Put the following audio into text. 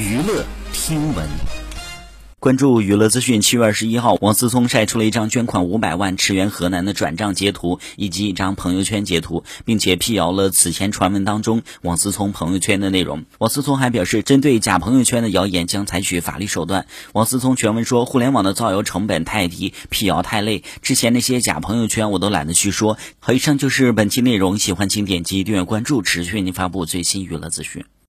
娱乐听闻。关注娱乐资讯七月二十一号王思聪晒出了一张捐款五百万驰援河南的转账截图以及一张朋友圈截图并且辟谣了此前传闻当中王思聪朋友圈的内容。王思聪还表示针对假朋友圈的谣言将采取法律手段。王思聪全文说互联网的造谣成本太低辟谣太累之前那些假朋友圈我都懒得去说。好以上就是本期内容喜欢请点击订阅关注持续为您发布最新娱乐资讯。